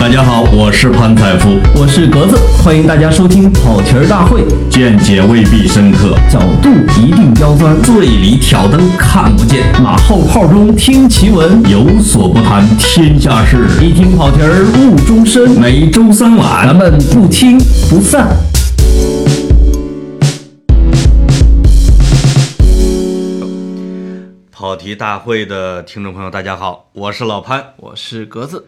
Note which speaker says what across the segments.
Speaker 1: 大家好，我是潘采夫，
Speaker 2: 我是格子，欢迎大家收听跑题儿大会，
Speaker 1: 见解未必深刻，
Speaker 2: 角度一定刁钻，
Speaker 1: 醉里挑灯看不见，
Speaker 2: 马后炮中听奇闻，
Speaker 1: 有所不谈天下事，
Speaker 2: 一听跑题儿误终身。
Speaker 1: 每周三晚，
Speaker 2: 咱们不听不散。
Speaker 1: 跑题大会的听众朋友，大家好，我是老潘，
Speaker 2: 我是格子，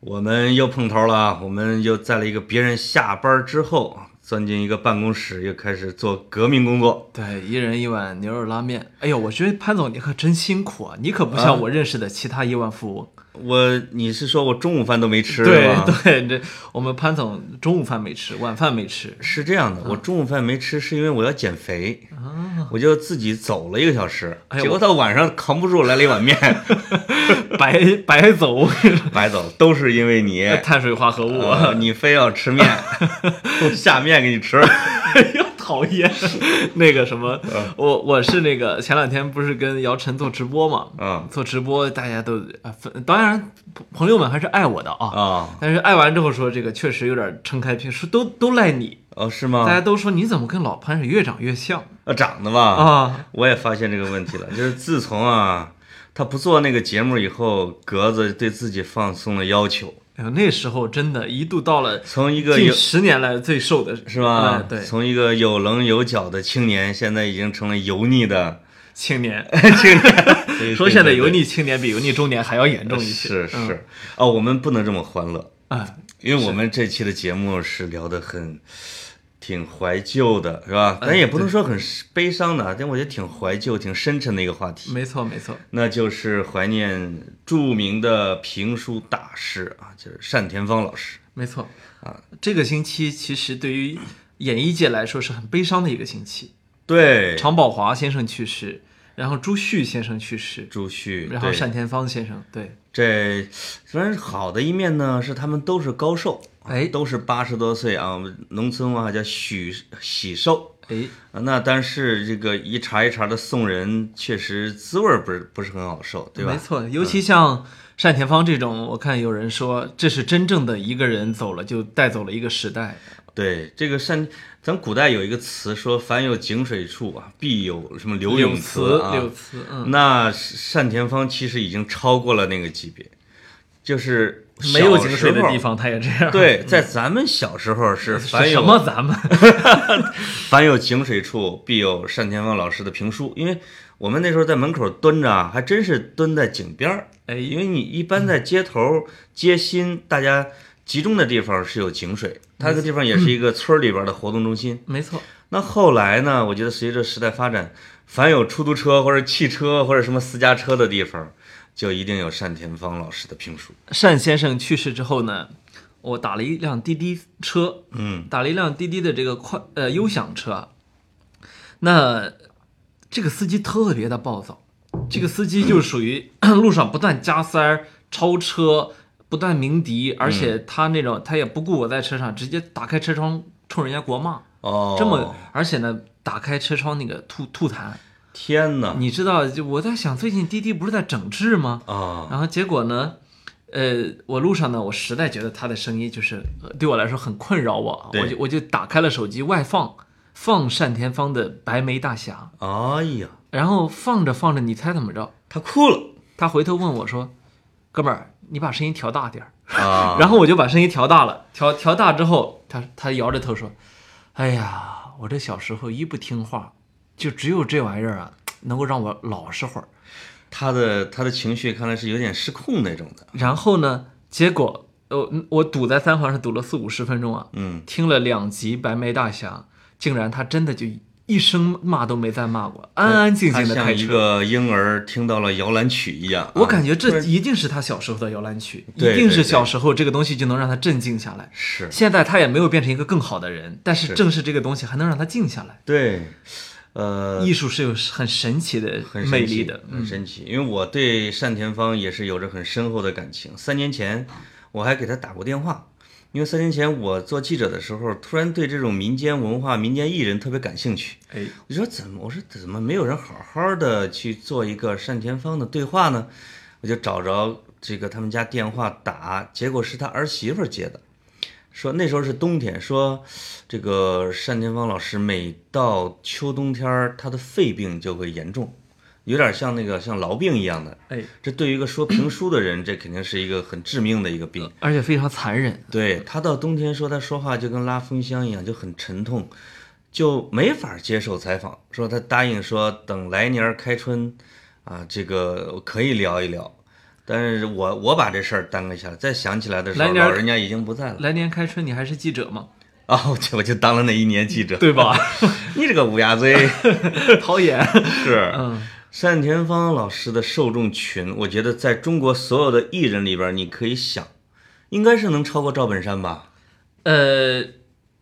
Speaker 1: 我们又碰头了，我们又在了一个别人下班之后，钻进一个办公室，又开始做革命工作。
Speaker 2: 对，一人一碗牛肉拉面。哎呦，我觉得潘总你可真辛苦啊，你可不像我认识的其他亿万富翁。
Speaker 1: 我，你是说我中午饭都没吃？
Speaker 2: 对对，这我们潘总中午饭没吃，晚饭没吃。
Speaker 1: 是这样的，我中午饭没吃，是因为我要减肥，我就自己走了一个小时，结果到晚上扛不住，来了一碗面，
Speaker 2: 白白走，
Speaker 1: 白走，都是因为你。
Speaker 2: 碳水化合物，
Speaker 1: 你非要吃面，下面给你吃。
Speaker 2: 讨厌，那个什么，我我是那个前两天不是跟姚晨做直播嘛，
Speaker 1: 嗯，
Speaker 2: 做直播大家都啊，当然朋友们还是爱我的啊，
Speaker 1: 啊，
Speaker 2: 但是爱完之后说这个确实有点撑开屏，说都都赖你。
Speaker 1: 哦，是吗？
Speaker 2: 大家都说你怎么跟老潘是越长越像？
Speaker 1: 啊，长得吧
Speaker 2: 啊，
Speaker 1: 我也发现这个问题了，就是自从啊他不做那个节目以后，格子对自己放松了要求。
Speaker 2: 哎呦，那时候真的，一度到了
Speaker 1: 从一个
Speaker 2: 近十年来最瘦的
Speaker 1: 是吧？
Speaker 2: 对，
Speaker 1: 从一个有棱有角的青年，现在已经成了油腻的
Speaker 2: 青年。
Speaker 1: 青年
Speaker 2: 说现在油腻青年比油腻中年还要严重一些。
Speaker 1: 是是哦，我们不能这么欢乐
Speaker 2: 啊，
Speaker 1: 因为我们这期的节目是聊的很。挺怀旧的，是吧？咱也不能说很悲伤的，但我觉得挺怀旧、挺深沉的一个话题。
Speaker 2: 没错，没错，
Speaker 1: 那就是怀念著名的评书大师啊，就是单田芳老师。
Speaker 2: 没错啊，这个星期其实对于演艺界来说是很悲伤的一个星期。
Speaker 1: 对，
Speaker 2: 常宝华先生去世，然后朱旭先生去世，
Speaker 1: 朱旭，
Speaker 2: 然后单田芳先生，对。
Speaker 1: 这虽然好的一面呢，是他们都是高寿，
Speaker 2: 哎，
Speaker 1: 都是八十多岁啊，农村话叫许喜寿，
Speaker 2: 哎，
Speaker 1: 那但是这个一茬一茬的送人，确实滋味不是不是很好受，对吧？
Speaker 2: 没错，尤其像单田芳这种，我看有人说这是真正的一个人走了就带走了一个时代。
Speaker 1: 对，这个单，咱古代有一个词说，凡有井水处啊，必有什么柳永
Speaker 2: 慈
Speaker 1: 啊。
Speaker 2: 柳词，嗯，
Speaker 1: 那单田芳其实已经超过了那个级别，就是
Speaker 2: 没有井水的地方，他也这样。
Speaker 1: 对，在咱们小时候是凡有
Speaker 2: 什么咱们，
Speaker 1: 凡有井水处，必有单田芳老师的评书。因为我们那时候在门口蹲着啊，还真是蹲在井边儿。
Speaker 2: 哎，
Speaker 1: 因为你一般在街头、街心，大家集中的地方是有井水，它这个地方也是一个村里边的活动中心。
Speaker 2: 没错。
Speaker 1: 那后来呢？我觉得随着时代发展，凡有出租车或者汽车或者什么私家车的地方，就一定有单田芳老师的评书。
Speaker 2: 单先生去世之后呢，我打了一辆滴滴车，
Speaker 1: 嗯，
Speaker 2: 打了一辆滴滴的这个快呃优享车。那这个司机特别的暴躁，这个司机就属于 路上不断加塞儿、超车、不断鸣笛，而且他那种他也不顾我在车上，直接打开车窗冲人家国骂。
Speaker 1: 哦，
Speaker 2: 这么，而且呢，打开车窗那个吐吐痰，
Speaker 1: 天哪！
Speaker 2: 你知道，就我在想，最近滴滴不是在整治吗？
Speaker 1: 啊，
Speaker 2: 然后结果呢，呃，我路上呢，我实在觉得他的声音就是对我来说很困扰我，我就我就打开了手机外放，放单田芳的《白眉大侠》。
Speaker 1: 哎呀，
Speaker 2: 然后放着放着，你猜怎么着？
Speaker 1: 他哭了。
Speaker 2: 他回头问我说：“哥们儿，你把声音调大点儿。”
Speaker 1: 啊，
Speaker 2: 然后我就把声音调大了，调调大之后，他他摇着头说。哎呀，我这小时候一不听话，就只有这玩意儿啊，能够让我老实会儿。
Speaker 1: 他的他的情绪看来是有点失控那种的。
Speaker 2: 然后呢，结果呃，我堵在三环上堵了四五十分钟啊，
Speaker 1: 嗯，
Speaker 2: 听了两集《白眉大侠》，竟然他真的就一声骂都没再骂过，安安静静的开车。
Speaker 1: 像一个婴儿听到了摇篮曲一样。
Speaker 2: 我感觉这一定是他小时候的摇篮曲，一定是小时候这个东西就能让他镇静下来。
Speaker 1: 是。
Speaker 2: 现在他也没有变成一个更好的人，但是正是这个东西还能让他静下来。
Speaker 1: 对。呃，
Speaker 2: 艺术是有很神奇的魅力的，
Speaker 1: 很神奇。因为我对单田芳也是有着很深厚的感情。三年前我还给他打过电话，因为三年前我做记者的时候，突然对这种民间文化、民间艺人特别感兴趣。
Speaker 2: 哎，
Speaker 1: 我说怎么？我说怎么没有人好好的去做一个单田芳的对话呢？我就找着这个他们家电话打，结果是他儿媳妇接的，说那时候是冬天，说这个单田芳老师每到秋冬天儿，他的肺病就会严重，有点像那个像痨病一样的。
Speaker 2: 哎，
Speaker 1: 这对于一个说评书的人，这肯定是一个很致命的一个病。
Speaker 2: 而且非常残忍。
Speaker 1: 对他到冬天说他说话就跟拉风箱一样，就很沉痛，就没法接受采访。说他答应说等来年开春，啊，这个可以聊一聊。但是我我把这事儿耽搁下来，再想起来的时候，老人家已经不在了
Speaker 2: 来年开春你还是记者吗？
Speaker 1: 啊！我就我就当了那一年记者，
Speaker 2: 对吧？
Speaker 1: 你这个乌鸦嘴
Speaker 2: 讨厌。
Speaker 1: 是。
Speaker 2: 嗯，
Speaker 1: 单田芳老师的受众群，我觉得在中国所有的艺人里边儿，你可以想，应该是能超过赵本山吧？
Speaker 2: 呃，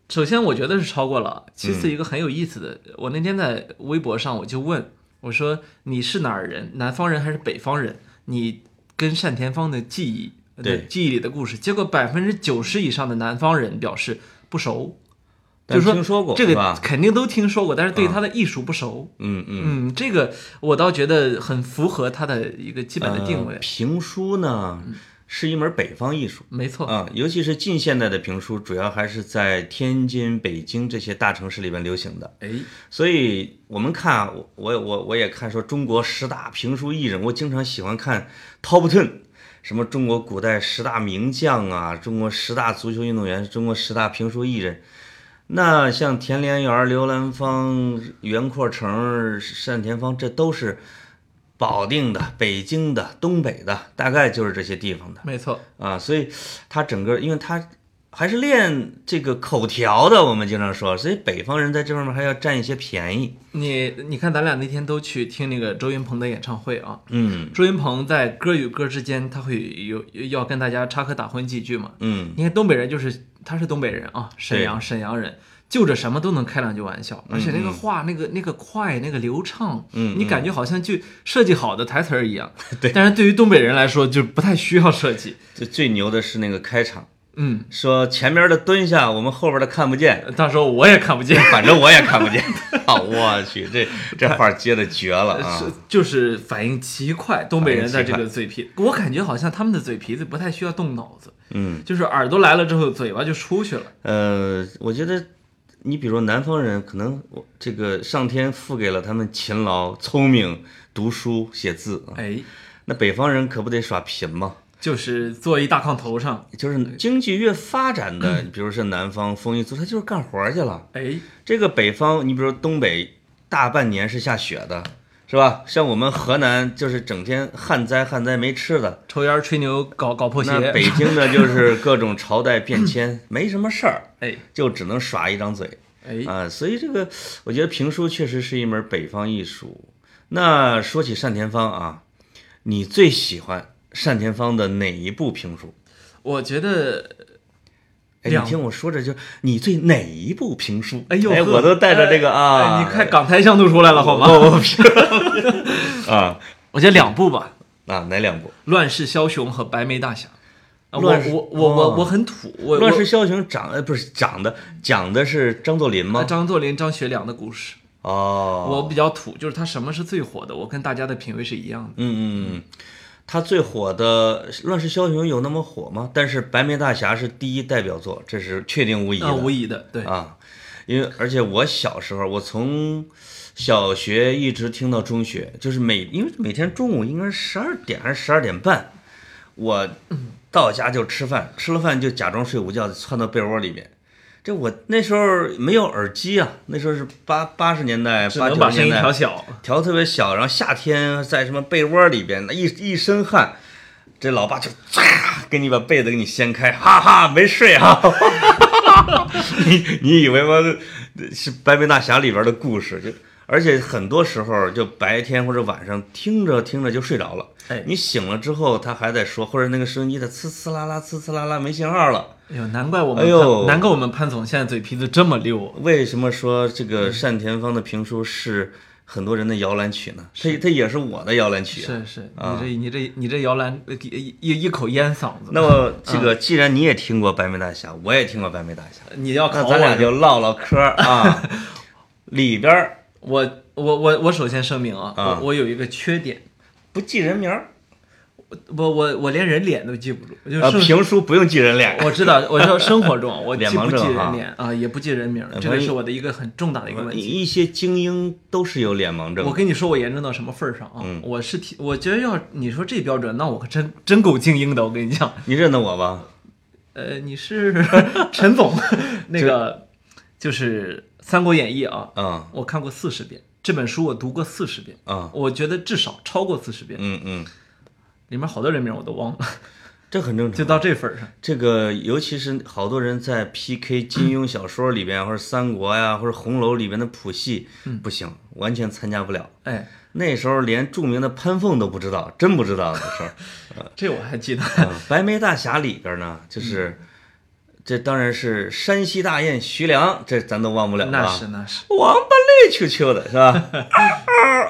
Speaker 2: 首先我觉得是超过了。其次，一个很有意思的，我那天在微博上我就问我说：“你是哪儿人？南方人还是北方人？你跟单田芳的记忆，
Speaker 1: 对
Speaker 2: 的记忆里的故事。”结果百分之九十以上的南方人表示不熟，
Speaker 1: 但
Speaker 2: 就是说
Speaker 1: 听说过
Speaker 2: 这个？肯定都听说过，但是对他的艺术不熟。
Speaker 1: 嗯嗯。
Speaker 2: 嗯，这个我倒觉得很符合他的一个基本的定位。
Speaker 1: 呃评书呢，是一门北方艺术
Speaker 2: 没错，
Speaker 1: 啊，尤其是近现代的评书，主要还是在天津、北京这些大城市里边流行的。
Speaker 2: 哎，
Speaker 1: 所以我们看啊，我我我我也看说中国十大评书艺人，我经常喜欢看 Top Ten，什么中国古代十大名将啊，中国十大足球运动员，中国十大评书艺人。那像田连元、刘兰芳、袁阔成、单田芳，这都是保定的、北京的、东北的，大概就是这些地方的
Speaker 2: 没错，
Speaker 1: 啊。所以他整个，因为他还是练这个口条的，我们经常说，所以北方人在这方面还要占一些便宜。
Speaker 2: 你你看，咱俩那天都去听那个周云鹏的演唱会啊。
Speaker 1: 嗯
Speaker 2: 周云鹏在歌与歌之间，他会有要跟大家插科打诨几句嘛。
Speaker 1: 嗯，
Speaker 2: 你看东北人就是他是东北人啊，沈阳沈阳人，就着什么都能开两句玩笑，而且那个话那个那个快那个流畅，
Speaker 1: 嗯
Speaker 2: 你感觉好像就设计好的台词儿一样。对，但是对于东北人来说，就不太需要设计。
Speaker 1: 最最牛的是那个开场，
Speaker 2: 嗯，
Speaker 1: 说前面的蹲下，我们后边的看不见，
Speaker 2: 到时候我也看不见。
Speaker 1: 反正我也看不见。啊，我去，这这话接的绝了
Speaker 2: 就是反应极快，东北人的这个嘴皮，我感觉好像他们的嘴皮子不太需要动脑子，
Speaker 1: 嗯，
Speaker 2: 就是耳朵来了之后，嘴巴就出去了。
Speaker 1: 呃，我觉得你比如南方人，可能我这个上天赋给了他们勤劳、聪明、读书、写字啊，
Speaker 2: 哎，
Speaker 1: 那北方人可不得耍贫吗？
Speaker 2: 就是坐一大炕头上，
Speaker 1: 就是经济越发展的，比如说南方丰裕族，他就是干活去了。
Speaker 2: 哎，
Speaker 1: 这个北方，你比如说东北，大半年是下雪的，是吧？像我们河南就是整天旱灾旱灾没吃的，
Speaker 2: 抽烟吹牛搞搞破鞋，
Speaker 1: 那北京呢就是各种朝代变迁，没什么事儿，
Speaker 2: 哎
Speaker 1: 就只能耍一张嘴
Speaker 2: 哎，
Speaker 1: 啊。所以这个，我觉得评书确实是一门北方艺术。那说起单田芳啊，你最喜欢单田芳的哪一部评书？
Speaker 2: 我觉得，
Speaker 1: 哎，你听我说着就你最哪一部评书？
Speaker 2: 哎呦呵
Speaker 1: 我都带着这个啊，
Speaker 2: 哎你看港台腔都出来了，好吗？
Speaker 1: 我 啊
Speaker 2: 我觉得两部吧，
Speaker 1: 啊，哪两部？
Speaker 2: 《乱世枭雄》和《白眉大侠》。啊我
Speaker 1: 乱世
Speaker 2: 我我我
Speaker 1: 哦
Speaker 2: 我很土，我
Speaker 1: 乱世枭雄长呃不是长的讲的是张作霖吗？
Speaker 2: 张作霖、张学良的故事。
Speaker 1: 哦，
Speaker 2: 我比较土，就是他什么是最火的，我跟大家的品味是一样的。
Speaker 1: 嗯嗯嗯，他最火的《乱世枭雄》有那么火吗？但是《白眉大侠》是第一代表作，这是确定无疑的
Speaker 2: 啊，无疑的，对，
Speaker 1: 啊，因为而且我小时候，我从小学一直听到中学，就是每因为每天中午应该是十二点还是十二点半，我到家就吃饭，吃了饭就假装睡午觉，窜到被窝里面。这我那时候没有耳机啊，那时候是八八十年代、
Speaker 2: 只
Speaker 1: 八九十年代
Speaker 2: 调小。
Speaker 1: 调特别小，然后夏天在什么被窝里边，那一一身汗，这老爸就唰给你把被子给你掀开，哈哈，没睡哈、你你以为吗？是《白眉大侠》里边的故事，就而且很多时候就白天或者晚上听着听着就睡着了。
Speaker 2: 哎
Speaker 1: 你醒了之后，他还在说，或者那个收音机在呲呲啦啦、呲呲啦啦没信号了。
Speaker 2: 哎呦，难怪我们
Speaker 1: 哎呦，
Speaker 2: 难怪我们潘总现在嘴皮子这么溜。
Speaker 1: 为什么说这个单田芳的评书是很多人的摇篮曲呢？它它也是我的摇篮曲、啊。
Speaker 2: 是是，
Speaker 1: 啊
Speaker 2: 你这你这你这摇篮呃一一一口烟嗓子。
Speaker 1: 那么这个，既然你也听过《白眉大侠》，我也听过《白眉大侠》，
Speaker 2: 你要考我
Speaker 1: 那咱俩就唠唠嗑啊。里边儿
Speaker 2: 我我我我首先声明啊，
Speaker 1: 啊
Speaker 2: 我我有一个缺点，
Speaker 1: 不记人名儿，
Speaker 2: 我我我连人脸都记不住，就
Speaker 1: 呃，
Speaker 2: 是
Speaker 1: 评书不用记人脸，
Speaker 2: 我知道，我知道 生活中我
Speaker 1: 脸
Speaker 2: 记不记人脸啊，也不记人名儿，这个是我的一个很重大的一个问题。
Speaker 1: 一些精英都是有脸盲症
Speaker 2: 我。跟你说，我严重到什么份儿上啊？
Speaker 1: 嗯
Speaker 2: 我是挺，我觉得要你说这标准，那我可真真够精英的。我跟你讲，
Speaker 1: 你认得我吧？
Speaker 2: 呃，你是 陈总，那个就是《三国演义》啊，
Speaker 1: 嗯
Speaker 2: 我看过四十遍，这本书我读过四十遍，
Speaker 1: 啊，
Speaker 2: 我觉得至少超过四十遍，
Speaker 1: 嗯嗯，
Speaker 2: 里面好多人名我都忘了，
Speaker 1: 这很正常。
Speaker 2: 就到这份儿上。
Speaker 1: 这个，尤其是好多人在 PK 金庸小说里边，或者三国呀，或者红楼里边的谱系，不行，完全参加不了。
Speaker 2: 哎，
Speaker 1: 那时候连著名的潘凤都不知道，真不知道的事儿。
Speaker 2: 这我还记得。
Speaker 1: 嗯白眉大侠里边呢，就是这当然是山西大雁徐良，这咱都忘不了
Speaker 2: 那
Speaker 1: 啊。
Speaker 2: 是那是，
Speaker 1: 王八累秋秋的是吧？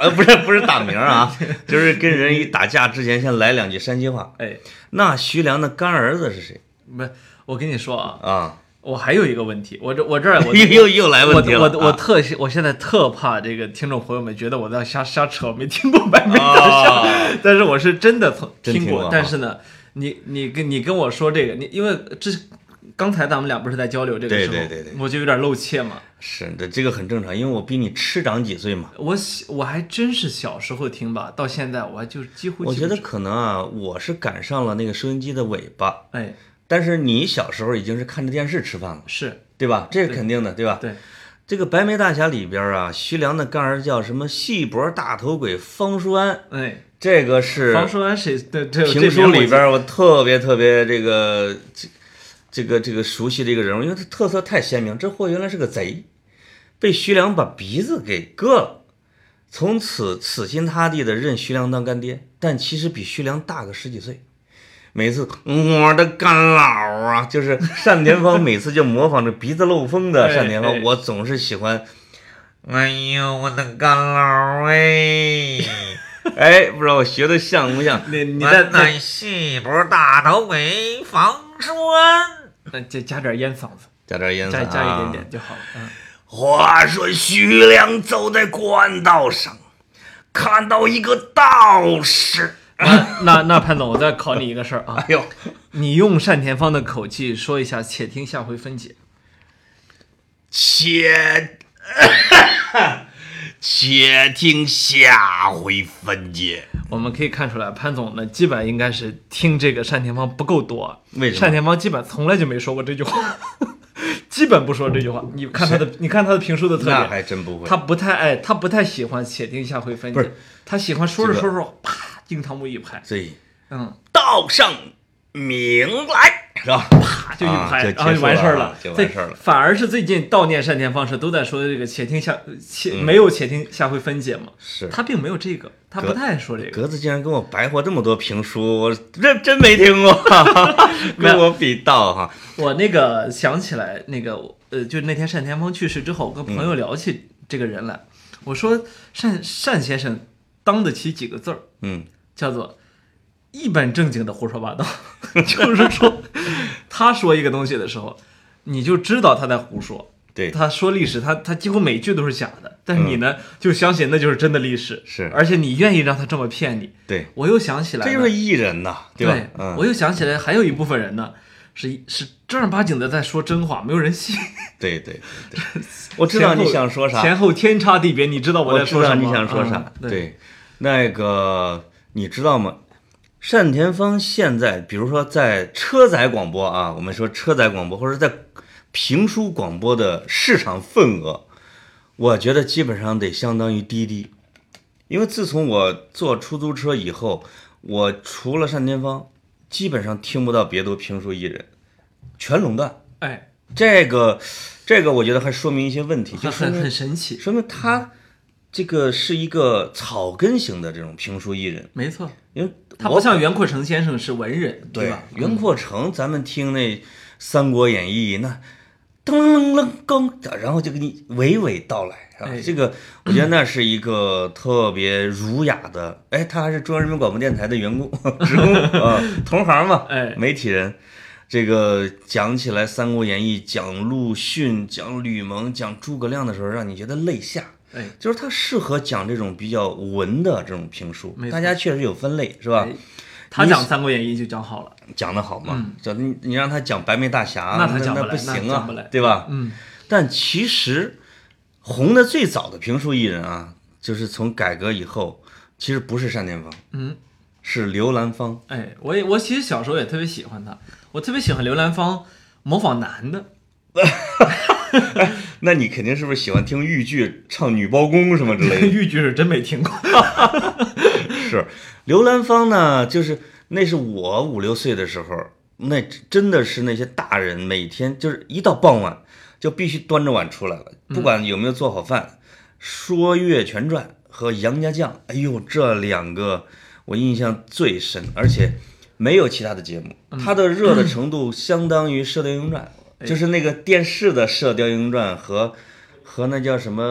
Speaker 1: 呃，不是不是打鸣啊，就是跟人一打架之前先来两句山西话。
Speaker 2: 哎，
Speaker 1: 那徐良的干儿子是谁
Speaker 2: 不，我跟你说啊，
Speaker 1: 啊？
Speaker 2: 我还有一个问题，我这我这儿我
Speaker 1: 又又又来问题了。
Speaker 2: 我我特我现在特怕这个听众朋友们觉得我在瞎瞎扯，没听过白眉大侠，
Speaker 1: 啊
Speaker 2: 但是我是真的从听过。
Speaker 1: 听过啊
Speaker 2: 但是呢，你你跟你跟我说这个，你因为这刚才咱们俩不是在交流这个
Speaker 1: 对
Speaker 2: 时候，
Speaker 1: 对对对。
Speaker 2: 我就有点露怯嘛。
Speaker 1: 是的，这个很正常，因为我比你吃长几岁嘛。
Speaker 2: 我小我还真是小时候听吧，到现在我还就几乎
Speaker 1: 我觉得可能啊，我是赶上了那个收音机的尾巴，
Speaker 2: 哎。
Speaker 1: 但是你小时候已经是看着电视吃饭了，
Speaker 2: 是。
Speaker 1: 对吧？这是肯定的，对吧？
Speaker 2: 对。
Speaker 1: 这个《白眉大侠》里边啊，徐良的干儿叫什么细脖大头鬼方叔安，
Speaker 2: 哎，
Speaker 1: 这个是
Speaker 2: 方叔安谁？对这
Speaker 1: 评书里边我特别特别这个这这个这个熟悉的一个人物，因为他特色太鲜明。这货原来是个贼，被徐良把鼻子给割了，从此死心塌地的认徐良当干爹，但其实比徐良大个十几岁。每次我的干老啊，就是单田芳，每次就模仿着鼻子漏风的单田芳，我总是喜欢。哎呦，我的干老哎！哎，不知道我学的像不像？
Speaker 2: 你你再再
Speaker 1: 细脖大头鬼方叔安，
Speaker 2: 呃加加点烟嗓子，
Speaker 1: 加点烟
Speaker 2: 加
Speaker 1: 嗓
Speaker 2: 加一点点。就好了。嗯。
Speaker 1: 话说徐良走在官道上，看到一个道士。
Speaker 2: 那那那潘总，我再考你一个事儿啊，
Speaker 1: 哎呦，
Speaker 2: 你用单田芳的口气说一下，且听下回分解。
Speaker 1: 且且听下回分解。
Speaker 2: 我们可以看出来，潘总呢，基本应该是听这个单田芳不够多。
Speaker 1: 为什么？
Speaker 2: 单田芳基本从来就没说过这句话，基本不说这句话。你看他的，你看他的评书的特
Speaker 1: 那
Speaker 2: 点，
Speaker 1: 还真不会。
Speaker 2: 他不太爱，他不太喜欢且听下回分解。
Speaker 1: 不是，
Speaker 2: 他喜欢说着说着，啪，惊堂木一拍，
Speaker 1: 对
Speaker 2: 嗯，
Speaker 1: 道上明来是吧？
Speaker 2: 啪就一拍，然后就完事儿了。
Speaker 1: 就完事儿了
Speaker 2: 反而是最近悼念单田芳时都在说这个且听下且
Speaker 1: 嗯
Speaker 2: 没有且听下回分解嘛，
Speaker 1: 是
Speaker 2: 他并没有这个，他不太爱说这个。
Speaker 1: 格子竟然跟我白活这么多评书，我这真没听过，跟我比道哈。
Speaker 2: 我那个想起来，那个呃，就那天单田芳去世之后，我跟朋友聊起这个人来，我说单单先生当得起几个字儿，
Speaker 1: 嗯，
Speaker 2: 叫做一本正经的胡说八道，就是说他说一个东西的时候，你就知道他在胡说。
Speaker 1: 对，
Speaker 2: 他说历史，他他几乎每句都是假的，但是你呢、就相信那就是真的历史，
Speaker 1: 是
Speaker 2: 而且你愿意让他这么骗你。
Speaker 1: 对，
Speaker 2: 我又想起来了，
Speaker 1: 这就是艺人呐，吧？
Speaker 2: 对，
Speaker 1: 嗯，
Speaker 2: 我又想起来，还有一部分人呢，是是正儿八经的在说真话，没有人信。
Speaker 1: 对对对对，我知道你想说啥，
Speaker 2: 前后天差地别，你知道
Speaker 1: 我知道
Speaker 2: 在说什么？
Speaker 1: 你想说啥。
Speaker 2: 嗯对，
Speaker 1: 对，那个你知道吗？单田芳现在，比如说在车载广播啊，我们说车载广播，或者在评书广播的市场份额，我觉得基本上得相当于滴滴，因为自从我坐出租车以后，我除了单田芳，基本上听不到别的评书艺人，全垄断。
Speaker 2: 哎，
Speaker 1: 这个，这个我觉得还说明一些问题，就
Speaker 2: 很很
Speaker 1: 说明
Speaker 2: 很神奇，
Speaker 1: 说明他这个是一个草根型的这种评书艺人，
Speaker 2: 没错，
Speaker 1: 因为
Speaker 2: 他
Speaker 1: 我
Speaker 2: 不像袁阔成先生是文人，
Speaker 1: 对
Speaker 2: 吧？
Speaker 1: 袁阔成，咱们听那《三国演义》那噔楞楞噔，然后就给你娓娓道来，是吧？
Speaker 2: 哎
Speaker 1: 这个我觉得那是一个特别儒雅的，哎，他还是中央人民广播电台的员工、职工啊，同行嘛，
Speaker 2: 哎
Speaker 1: 媒体人。这个讲起来《三国演义》，讲陆逊、讲吕蒙、讲诸葛亮的时候，让你觉得泪下。
Speaker 2: 哎，
Speaker 1: 就是他适合讲这种比较文的这种评书大家确实有分类，是吧？
Speaker 2: 哎他讲《三国演义》就讲好了。
Speaker 1: 讲得好嘛，这你你让他讲白眉大侠，那
Speaker 2: 那他讲不
Speaker 1: 行啊
Speaker 2: 不来，
Speaker 1: 对吧？
Speaker 2: 嗯，
Speaker 1: 但其实红的最早的评书艺人啊，就是从改革以后，其实不是单田芳，
Speaker 2: 嗯，
Speaker 1: 是刘兰芳。
Speaker 2: 哎，我也我其实小时候也特别喜欢他，我特别喜欢刘兰芳模仿男的。
Speaker 1: 那你肯定是不是喜欢听豫剧唱女包公什么之类的？
Speaker 2: 豫剧是真没听过。
Speaker 1: 是刘兰芳呢，就是那是我五六岁的时候，那真的是那些大人每天就是一到傍晚就必须端着碗出来了，不管有没有做好饭，说岳全传》和《杨家将》，哎呦，这两个我印象最深，而且没有其他的节目，它的热的 程度相当于《射雕英雄传》，就是那个电视的《射雕英雄传》和和那叫什么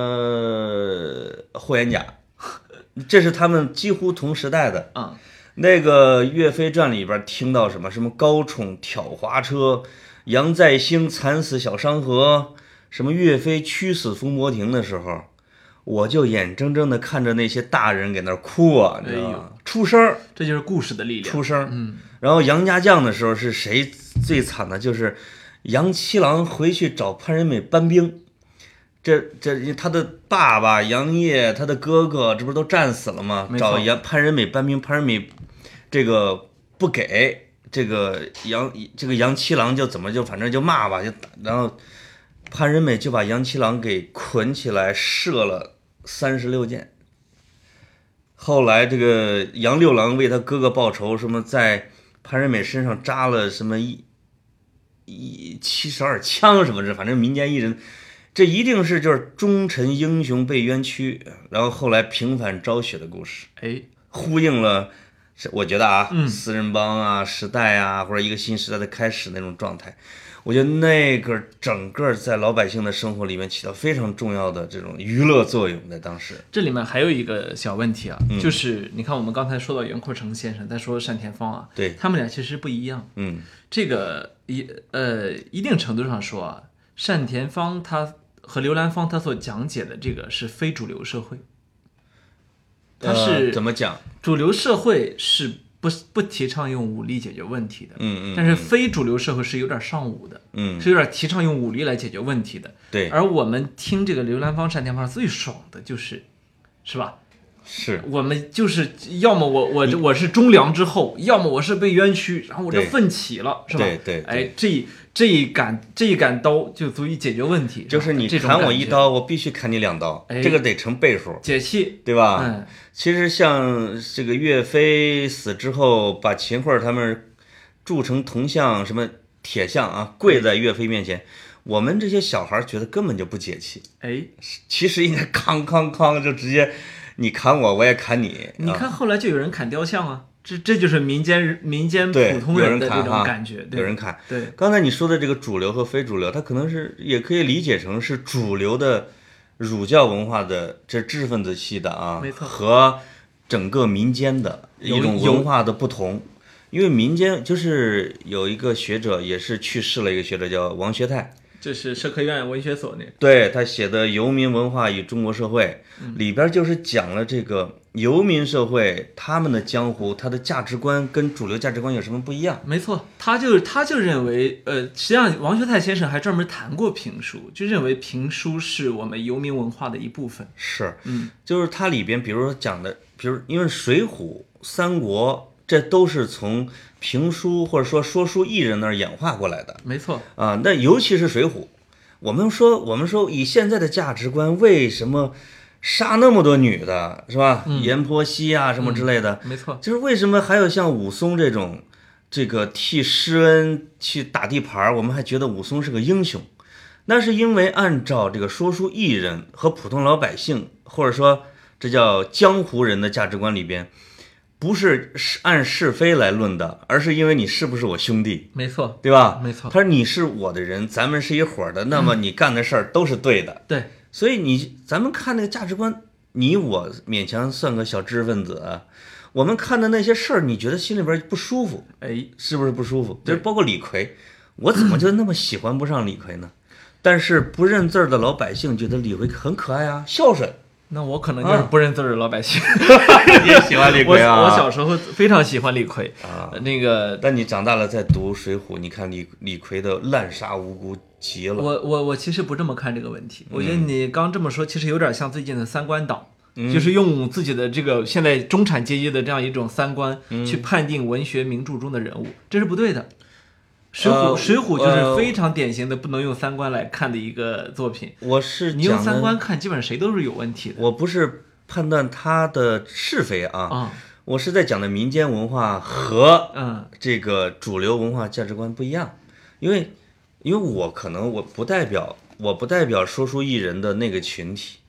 Speaker 1: 《霍元甲 》。这是他们几乎同时代的。
Speaker 2: 啊，
Speaker 1: 那个《岳飞传》里边听到什么什么高宠挑滑车，杨再兴惨死小商河，什么岳飞屈死伏魔亭的时候，我就眼睁睁的看着那些大人给那儿哭啊，你知道吗？出声儿，
Speaker 2: 这就是故事的力量。
Speaker 1: 出声儿。
Speaker 2: 嗯，
Speaker 1: 然后杨家将的时候是谁最惨的？就是杨七郎回去找潘仁美搬兵。这这他的爸爸杨业，他的哥哥，这不是都战死了吗？找杨潘仁美搬兵，潘仁美这个不给，这个杨这个杨七郎就怎么就反正就骂吧，就，然后潘仁美就把杨七郎给捆起来射了三十六箭。后来这个杨六郎为他哥哥报仇，什么在潘仁美身上扎了什么一一七十二枪什么的，反正民间艺人，这一定是就是忠臣英雄被冤屈，然后后来平反昭雪的故事，
Speaker 2: 哎，
Speaker 1: 呼应了，是我觉得啊，
Speaker 2: 嗯
Speaker 1: 四人帮啊，时代啊，或者一个新时代的开始那种状态，我觉得那个整个在老百姓的生活里面起到非常重要的这种娱乐作用，在当时，
Speaker 2: 这里面还有一个小问题啊，
Speaker 1: 嗯
Speaker 2: 就是你看我们刚才说到袁阔成先生，再说单田芳啊，
Speaker 1: 对，
Speaker 2: 他们俩其实不一样。
Speaker 1: 嗯
Speaker 2: 这个一呃一定程度上说啊，单田芳他和刘兰芳他所讲解的这个是非主流社会，他
Speaker 1: 呃
Speaker 2: 是
Speaker 1: 怎么讲？
Speaker 2: 主流社会是不不提倡用武力解决问题的，
Speaker 1: 嗯嗯，
Speaker 2: 但是非主流社会是有点上武的，
Speaker 1: 嗯，
Speaker 2: 是有点提倡用武力来解决问题的。
Speaker 1: 对，
Speaker 2: 而我们听这个刘兰芳、单田芳最爽的就是，是吧？
Speaker 1: 是。
Speaker 2: 我们就是要么我我我是忠良之后，要么我是被冤屈，然后我就奋起了，是吧？
Speaker 1: 对对对
Speaker 2: 哎，这一这一杆这一杆刀就足以解决问题，
Speaker 1: 就是你砍我，一刀，我必须砍你两刀，
Speaker 2: 哎
Speaker 1: 这个得成倍数，
Speaker 2: 解气。
Speaker 1: 对吧？
Speaker 2: 嗯，
Speaker 1: 其实像这个岳飞死之后，把秦桧他们铸成铜像，什么铁像啊，跪在岳飞面前，我们这些小孩觉得根本就不解气，
Speaker 2: 哎，
Speaker 1: 其实应该 康康康就直接你砍我，我也砍你。啊
Speaker 2: 你看后来就有人砍雕像啊，这这就是民间人民间普通
Speaker 1: 人
Speaker 2: 的这种感觉，对
Speaker 1: 有人看。
Speaker 2: 对，
Speaker 1: 刚才你说的这个主流和非主流，它可能是也可以理解成是主流的儒教文化的这知识分子系的啊，
Speaker 2: 没错
Speaker 1: 和整个民间的一种文化的不同。因为民间就是有一个学者也是去世了，一个学者叫王学泰，
Speaker 2: 这是社科院文学所那
Speaker 1: 对他写的《游民文化与中国社会》里边就是讲了这个游民社会他们的江湖，他的价值观跟主流价值观有什么不一样？
Speaker 2: 没错，他就他就认为，呃，实际上王学泰先生还专门谈过评书，就认为评书是我们游民文化的一部分。
Speaker 1: 是，
Speaker 2: 嗯，
Speaker 1: 就是它里边，比如说讲的，比如因为《水浒》《三国》，这都是从评书或者说说书艺人那儿演化过来的
Speaker 2: 没错，
Speaker 1: 啊。那尤其是《水浒》，我们说，我们说以现在的价值观，为什么杀那么多女的，是吧？
Speaker 2: 嗯
Speaker 1: 阎婆惜啊，什么之类的，
Speaker 2: 没错，
Speaker 1: 就是为什么还有像武松这种，这个替施恩去打地盘儿，我们还觉得武松是个英雄？那是因为按照这个说书艺人和普通老百姓，或者说这叫江湖人的价值观里边，不是是按是非来论的，而是因为你是不是我兄弟，
Speaker 2: 没错，
Speaker 1: 对吧？
Speaker 2: 没错
Speaker 1: 他说你是我的人，咱们是一伙儿的，那么你干的事儿都是对的。
Speaker 2: 对，
Speaker 1: 所以你咱们看那个价值观，你我勉强算个小知识分子啊，我们看的那些事儿，你觉得心里边不舒服，
Speaker 2: 哎，
Speaker 1: 是不是不舒服？就
Speaker 2: 对
Speaker 1: 是包括李逵，我怎么就那么喜欢不上李逵呢？但是不认字儿的老百姓觉得李逵很可爱啊，孝顺，
Speaker 2: 那我可能就是不认字儿的老百姓。
Speaker 1: 你也喜欢李逵啊？
Speaker 2: 我小时候非常喜欢李逵
Speaker 1: 啊，
Speaker 2: 呃那个
Speaker 1: 但你长大了再读《水浒》，你看李李逵的滥杀无辜极了。
Speaker 2: 我我我其实不这么看这个问题，我觉
Speaker 1: 嗯
Speaker 2: 得你刚这么说，其实有点像最近的三观党，就是用自己的这个现在中产阶级的这样一种三观
Speaker 1: 嗯
Speaker 2: 去判定文学名著中的人物，这是不对的。水浒
Speaker 1: 呃
Speaker 2: 水浒就是
Speaker 1: 呃
Speaker 2: 非常典型的不能用三观来看的一个作品，
Speaker 1: 我是
Speaker 2: 你用三观看，基本上谁都是有问题的
Speaker 1: 我不是判断他的是非啊，
Speaker 2: 啊。
Speaker 1: 我是在讲的民间文化和
Speaker 2: 嗯，
Speaker 1: 这个主流文化价值观不一样，因为因为我可能我不代表我不代表说书艺人的那个群体，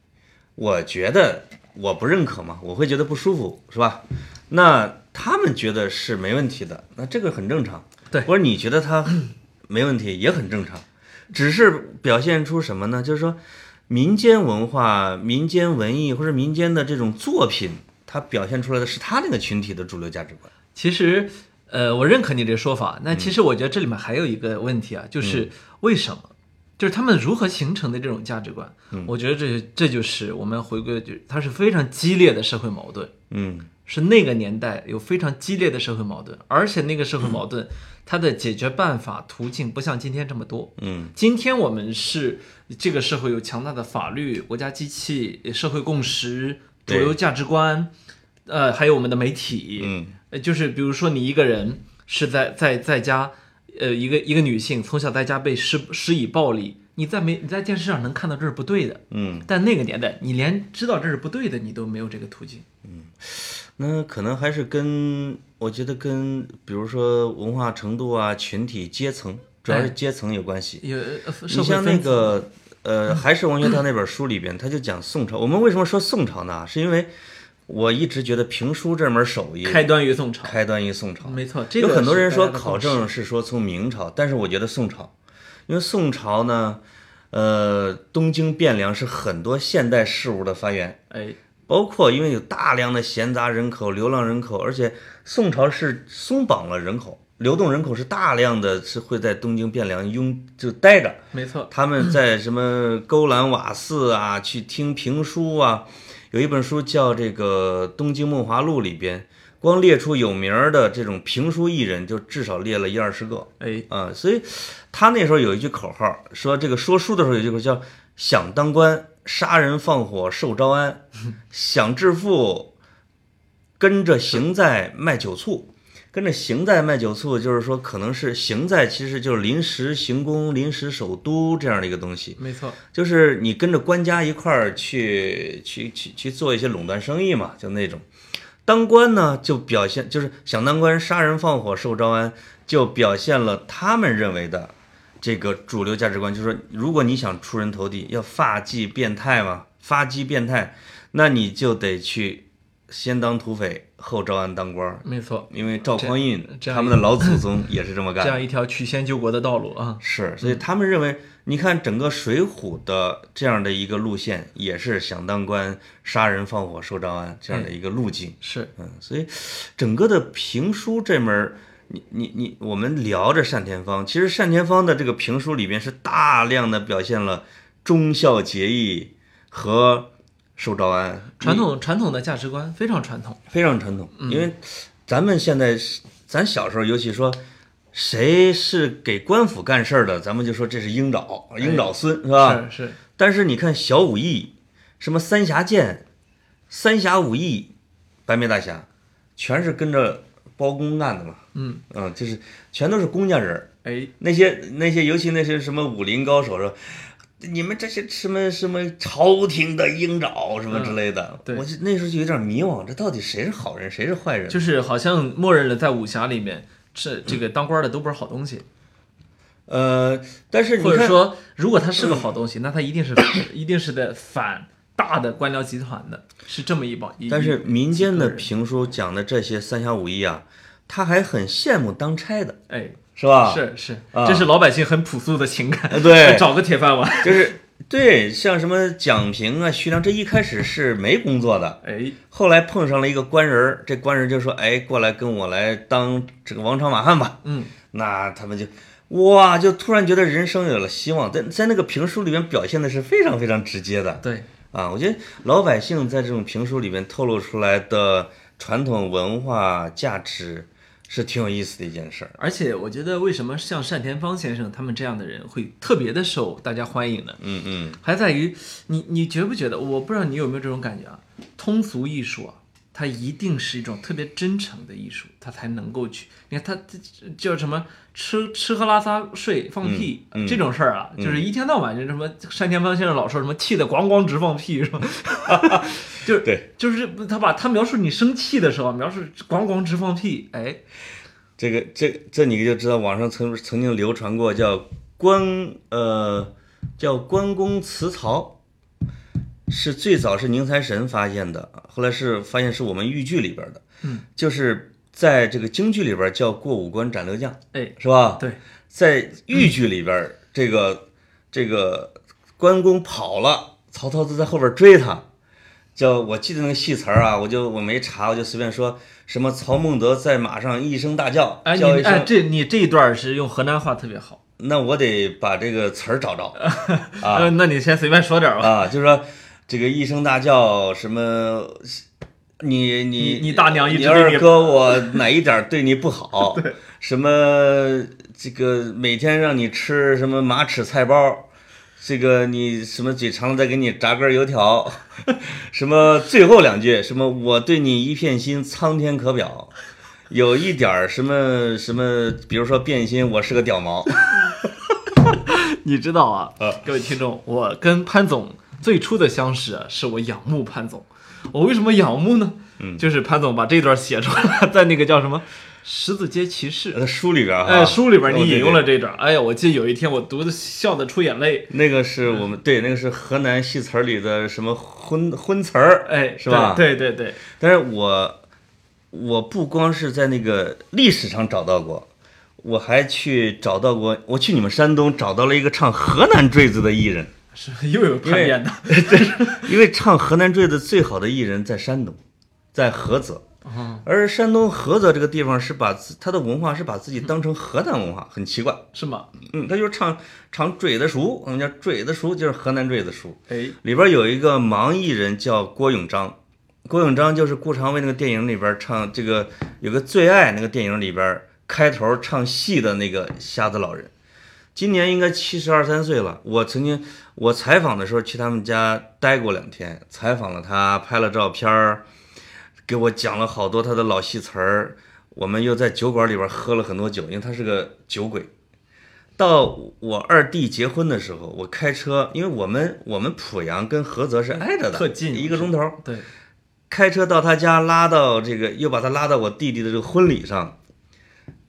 Speaker 1: 我觉得我不认可嘛，我会觉得不舒服，是吧？那他们觉得是没问题的，那这个很正常。
Speaker 2: 对
Speaker 1: 或者你觉得他没问题也很正常，只是表现出什么呢？就是说民间文化、民间文艺或者民间的这种作品，它表现出来的是他那个群体的主流价值观。
Speaker 2: 其实，呃，我认可你这个说法。那
Speaker 1: 嗯
Speaker 2: 其实我觉得这里面还有一个问题啊，就是为什么？就是他们如何形成的这种价值观？
Speaker 1: 嗯
Speaker 2: 我觉得这这就是我们回归，就是它是非常激烈的社会矛盾，
Speaker 1: 嗯
Speaker 2: 是那个年代有非常激烈的社会矛盾，而且那个社会矛盾它的解决办法途径不像今天这么多。
Speaker 1: 嗯。
Speaker 2: 今天我们是这个社会有强大的法律、国家机器、社会共识、主
Speaker 1: 对。
Speaker 2: 流价值观，呃，还有我们的媒体，
Speaker 1: 嗯。
Speaker 2: 呃，就是比如说你一个人是在在在家，呃，一个一个女性从小在家被施施以暴力，你在没你在电视上能看到这是不对的，
Speaker 1: 嗯，
Speaker 2: 但那个年代你连知道这是不对的你都没有这个途径。
Speaker 1: 那可能还是跟我觉得跟比如说文化程度啊、群体阶层，主要是
Speaker 2: 哎
Speaker 1: 阶层有关系。你像那个呃，还是王学涛那本书里边，他就讲宋朝。我们为什么说宋朝呢？是因为我一直觉得评书这门手艺
Speaker 2: 开端于宋朝，
Speaker 1: 开端于宋朝。
Speaker 2: 没错，这个
Speaker 1: 有很多人说考证是说从明朝，但是我觉得宋朝，因为宋朝呢，呃，东京汴梁是很多现代事物的发源，
Speaker 2: 哎，
Speaker 1: 包括因为有大量的闲杂人口、流浪人口，而且宋朝是松绑了人口，流动人口是大量的，是会在东京汴梁拥就待着。
Speaker 2: 没错，
Speaker 1: 他们在什么勾栏瓦肆啊，去听评书啊。有一本书叫这个《东京梦华录》里边，光列出有名儿的这种评书艺人，就至少列了一二十个
Speaker 2: 哎，
Speaker 1: 啊。所以他那时候有一句口号，说这个说书的时候有一句口叫“想当官，杀人放火受招安；想致富，跟着行在卖酒醋。”跟着行在卖酒醋，就是说可能是行在，其实就是临时行宫、临时首都这样的一个东西。
Speaker 2: 没错，
Speaker 1: 就是你跟着官家一块儿去去去去做一些垄断生意嘛，就那种。当官呢，就表现就是想当官，杀人放火受招安，就表现了他们认为的这个主流价值观，就是说，如果你想出人头地，要发迹变态嘛，发迹变态，那你就得去先当土匪，后招安当官儿。
Speaker 2: 没错，
Speaker 1: 因为赵匡胤他们的老祖宗 也是这么干。
Speaker 2: 这样一条曲线救国的道路啊，
Speaker 1: 是，所以他们认为，你看整个《水浒》的这样的一个路线，也是想当官、杀人放火、受招安这样的一个路径。
Speaker 2: 是
Speaker 1: 嗯，所以整个的评书这门儿，你你你，我们聊着单田芳，其实单田芳的这个评书里边是大量的表现了忠孝节义和受招安，
Speaker 2: 传统传统的价值观，非常传统。
Speaker 1: 非常传统，因为咱们现在是，咱小时候尤其说，谁是给官府干事儿的，咱们就说这是鹰爪，鹰爪孙是吧？
Speaker 2: 是是，
Speaker 1: 但是你看小武艺，什么三峡剑、三峡五义、白眉大侠，全是跟着包公干的嘛。
Speaker 2: 嗯，
Speaker 1: 嗯，就是全都是公家人儿。
Speaker 2: 哎，
Speaker 1: 那些那些，尤其那些什么武林高手说，你们这些什么什么朝廷的鹰爪什么之类的，我就那时候就有点迷惘，这到底谁是好人，谁是坏人？
Speaker 2: 就是好像默认了在武侠里面，这这个当官的都不是好东西，
Speaker 1: 呃，但是你，
Speaker 2: 或者说，如果他是个好东西，那他一定是一定是在反大的官僚集团的，是这么一帮。一
Speaker 1: 但是民间的评书讲的这些三侠五义啊，他还很羡慕当差的，
Speaker 2: 哎，
Speaker 1: 是吧？
Speaker 2: 是是，
Speaker 1: 啊
Speaker 2: 这是老百姓很朴素的情感，
Speaker 1: 呃对
Speaker 2: 找个铁饭碗。
Speaker 1: 就是对，像什么蒋平啊、徐良，这一开始是没工作的，
Speaker 2: 哎，
Speaker 1: 后来碰上了一个官人儿，这官人就说：“哎，过来跟我来当这个王朝马汉吧。”
Speaker 2: 嗯，
Speaker 1: 那他们就哇，就突然觉得人生有了希望，在在那个评书里面表现的是非常非常直接的。
Speaker 2: 对，
Speaker 1: 啊，我觉得老百姓在这种评书里面透露出来的传统文化价值是挺有意思的一件事儿。
Speaker 2: 而且我觉得，为什么像单田芳先生他们这样的人会特别的受大家欢迎呢？
Speaker 1: 嗯嗯，
Speaker 2: 还在于你，你觉不觉得？我不知道你有没有这种感觉啊？通俗艺术啊，它一定是一种特别真诚的艺术，它才能够去。你看，它这叫什么？吃吃喝拉撒睡放屁、
Speaker 1: 嗯嗯
Speaker 2: 这种事儿啊，就是一天到晚就什么单田芳先生老说什么气得咣咣直放屁是吧？就是
Speaker 1: 对，
Speaker 2: 就是他把他描述你生气的时候，描述咣咣直放屁，哎，
Speaker 1: 这个这这你就知道，网上曾曾经流传过叫关呃叫关公辞曹，是最早是宁财神发现的，后来是发现是我们豫剧里边的，
Speaker 2: 嗯，
Speaker 1: 就是在这个京剧里边叫过五关斩六将，
Speaker 2: 哎，
Speaker 1: 是吧？
Speaker 2: 对，
Speaker 1: 在豫剧里边，这个这个关公跑了，曹操就在后边追他。叫我记得那个戏词儿啊，我就我没查，我就随便说什么曹孟德在马上一声大叫，
Speaker 2: 哎，你
Speaker 1: 叫一声，
Speaker 2: 哎，这你这一段是用河南话特别好，
Speaker 1: 那我得把这个词儿找着 啊
Speaker 2: 呃，那你先随便说点吧。
Speaker 1: 啊，就是说这个一声大叫什么。你你
Speaker 2: 你你大娘一直
Speaker 1: 你
Speaker 2: 你
Speaker 1: 二哥我哪一点儿对你不好？对，什么这个每天让你吃什么马齿菜包，这个你什么嘴馋了再给你炸根油条，什么最后两句什么我对你一片心，苍天可表，有一点儿什么什么，比如说变心，我是个屌毛，
Speaker 2: 你知道啊
Speaker 1: 呃，
Speaker 2: 各位听众，我跟潘总最初的相识啊，是我仰慕潘总。我为什么仰慕呢？
Speaker 1: 嗯
Speaker 2: 就是潘总把这段写出来，在那个叫什么《十字街骑士》
Speaker 1: 呃书里边儿哈，
Speaker 2: 哎书里边，你引用了这段。哎呀，我记得有一天我读的笑得出眼泪。
Speaker 1: 那个是我们对那个是河南戏词儿里的什么荤荤词儿，
Speaker 2: 哎，
Speaker 1: 是吧
Speaker 2: 对对对对，
Speaker 1: 但是我我不光是在那个历史上找到过，我还去找到过，我去你们山东找到了一个唱河南坠子的艺人，
Speaker 2: 是 又有叛变的。
Speaker 1: 因为唱河南坠子最好的艺人在山东，在菏泽。
Speaker 2: 哦，
Speaker 1: 而山东菏泽这个地方是把自他的文化是把自己当成河南文化，很奇怪。
Speaker 2: 是吗？
Speaker 1: 嗯，他就是唱唱坠子书，我们叫坠子书，就是河南坠子书。
Speaker 2: 哎，
Speaker 1: 里边有一个盲艺人叫郭永章，郭永章就是顾长卫那个电影里边唱这个有个最爱那个电影里边开头唱戏的那个瞎子老人，今年应该七十二三岁了。我曾经我采访的时候去他们家待过两天，采访了他，拍了照片儿，给我讲了好多他的老戏词儿。我们又在酒馆里边喝了很多酒，因为他是个酒鬼。到我二弟结婚的时候，我开车，因为我们我们濮阳跟菏泽是挨着的，
Speaker 2: 特近
Speaker 1: 一个钟头。
Speaker 2: 对，
Speaker 1: 开车到他家，拉到这个，又把他拉到我弟弟的这个婚礼上，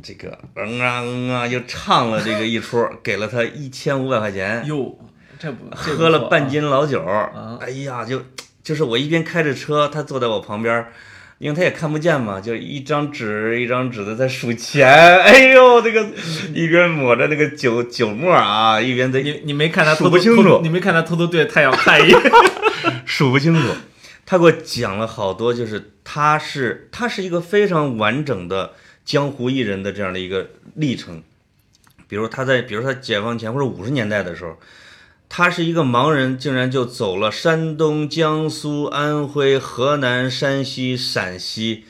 Speaker 1: 这个嗯啊嗯啊，又唱了这个一出，给了他一千五百块钱，
Speaker 2: 哟，这不
Speaker 1: 喝了半斤老酒，
Speaker 2: 啊
Speaker 1: 哎呀，就就是我一边开着车，他坐在我旁边。因为他也看不见嘛，就一张纸一张纸的在数钱，哎呦，这个一边抹着那个酒酒沫啊，一边在
Speaker 2: 你你没看他
Speaker 1: 数
Speaker 2: 偷偷偷
Speaker 1: 不清楚
Speaker 2: 你没看他偷偷对着太阳看一眼？
Speaker 1: 数不清楚。他给我讲了好多，就是他是他是一个非常完整的江湖艺人的这样的一个历程。比如他在，比如他解放前或者五十年代的时候，他是一个盲人，竟然就走了山东、江苏、安徽、河南、山西、陕西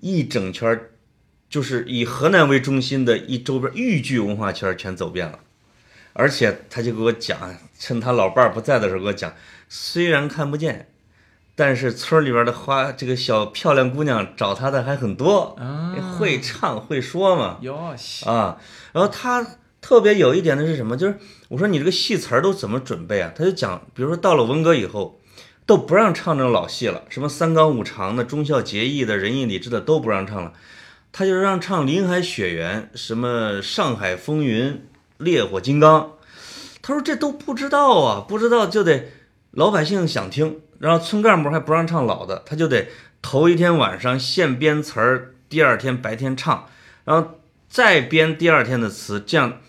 Speaker 1: 一整圈儿，就是以河南为中心的一周边豫剧文化圈全走遍了。而且他就给我讲，趁他老伴儿不在的时候给我讲，虽然看不见，但是村儿里边的花这个小漂亮姑娘找他的还很多，
Speaker 2: 啊
Speaker 1: 会唱会说嘛。
Speaker 2: 哟西，
Speaker 1: 啊，然后他特别有一点的是什么？就是我说你这个戏词儿都怎么准备啊？他就讲，比如说到了文革以后，都不让唱这种老戏了，什么三纲五常的、忠孝节义的、仁义礼智的都不让唱了，他就让唱《林海雪原》、什么《上海风云》、《烈火金刚》。他说这都不知道啊，不知道就得老百姓想听，然后村干部还不让唱老的，他就得头一天晚上现编词儿，第二天白天唱，然后再编第二天的词，这样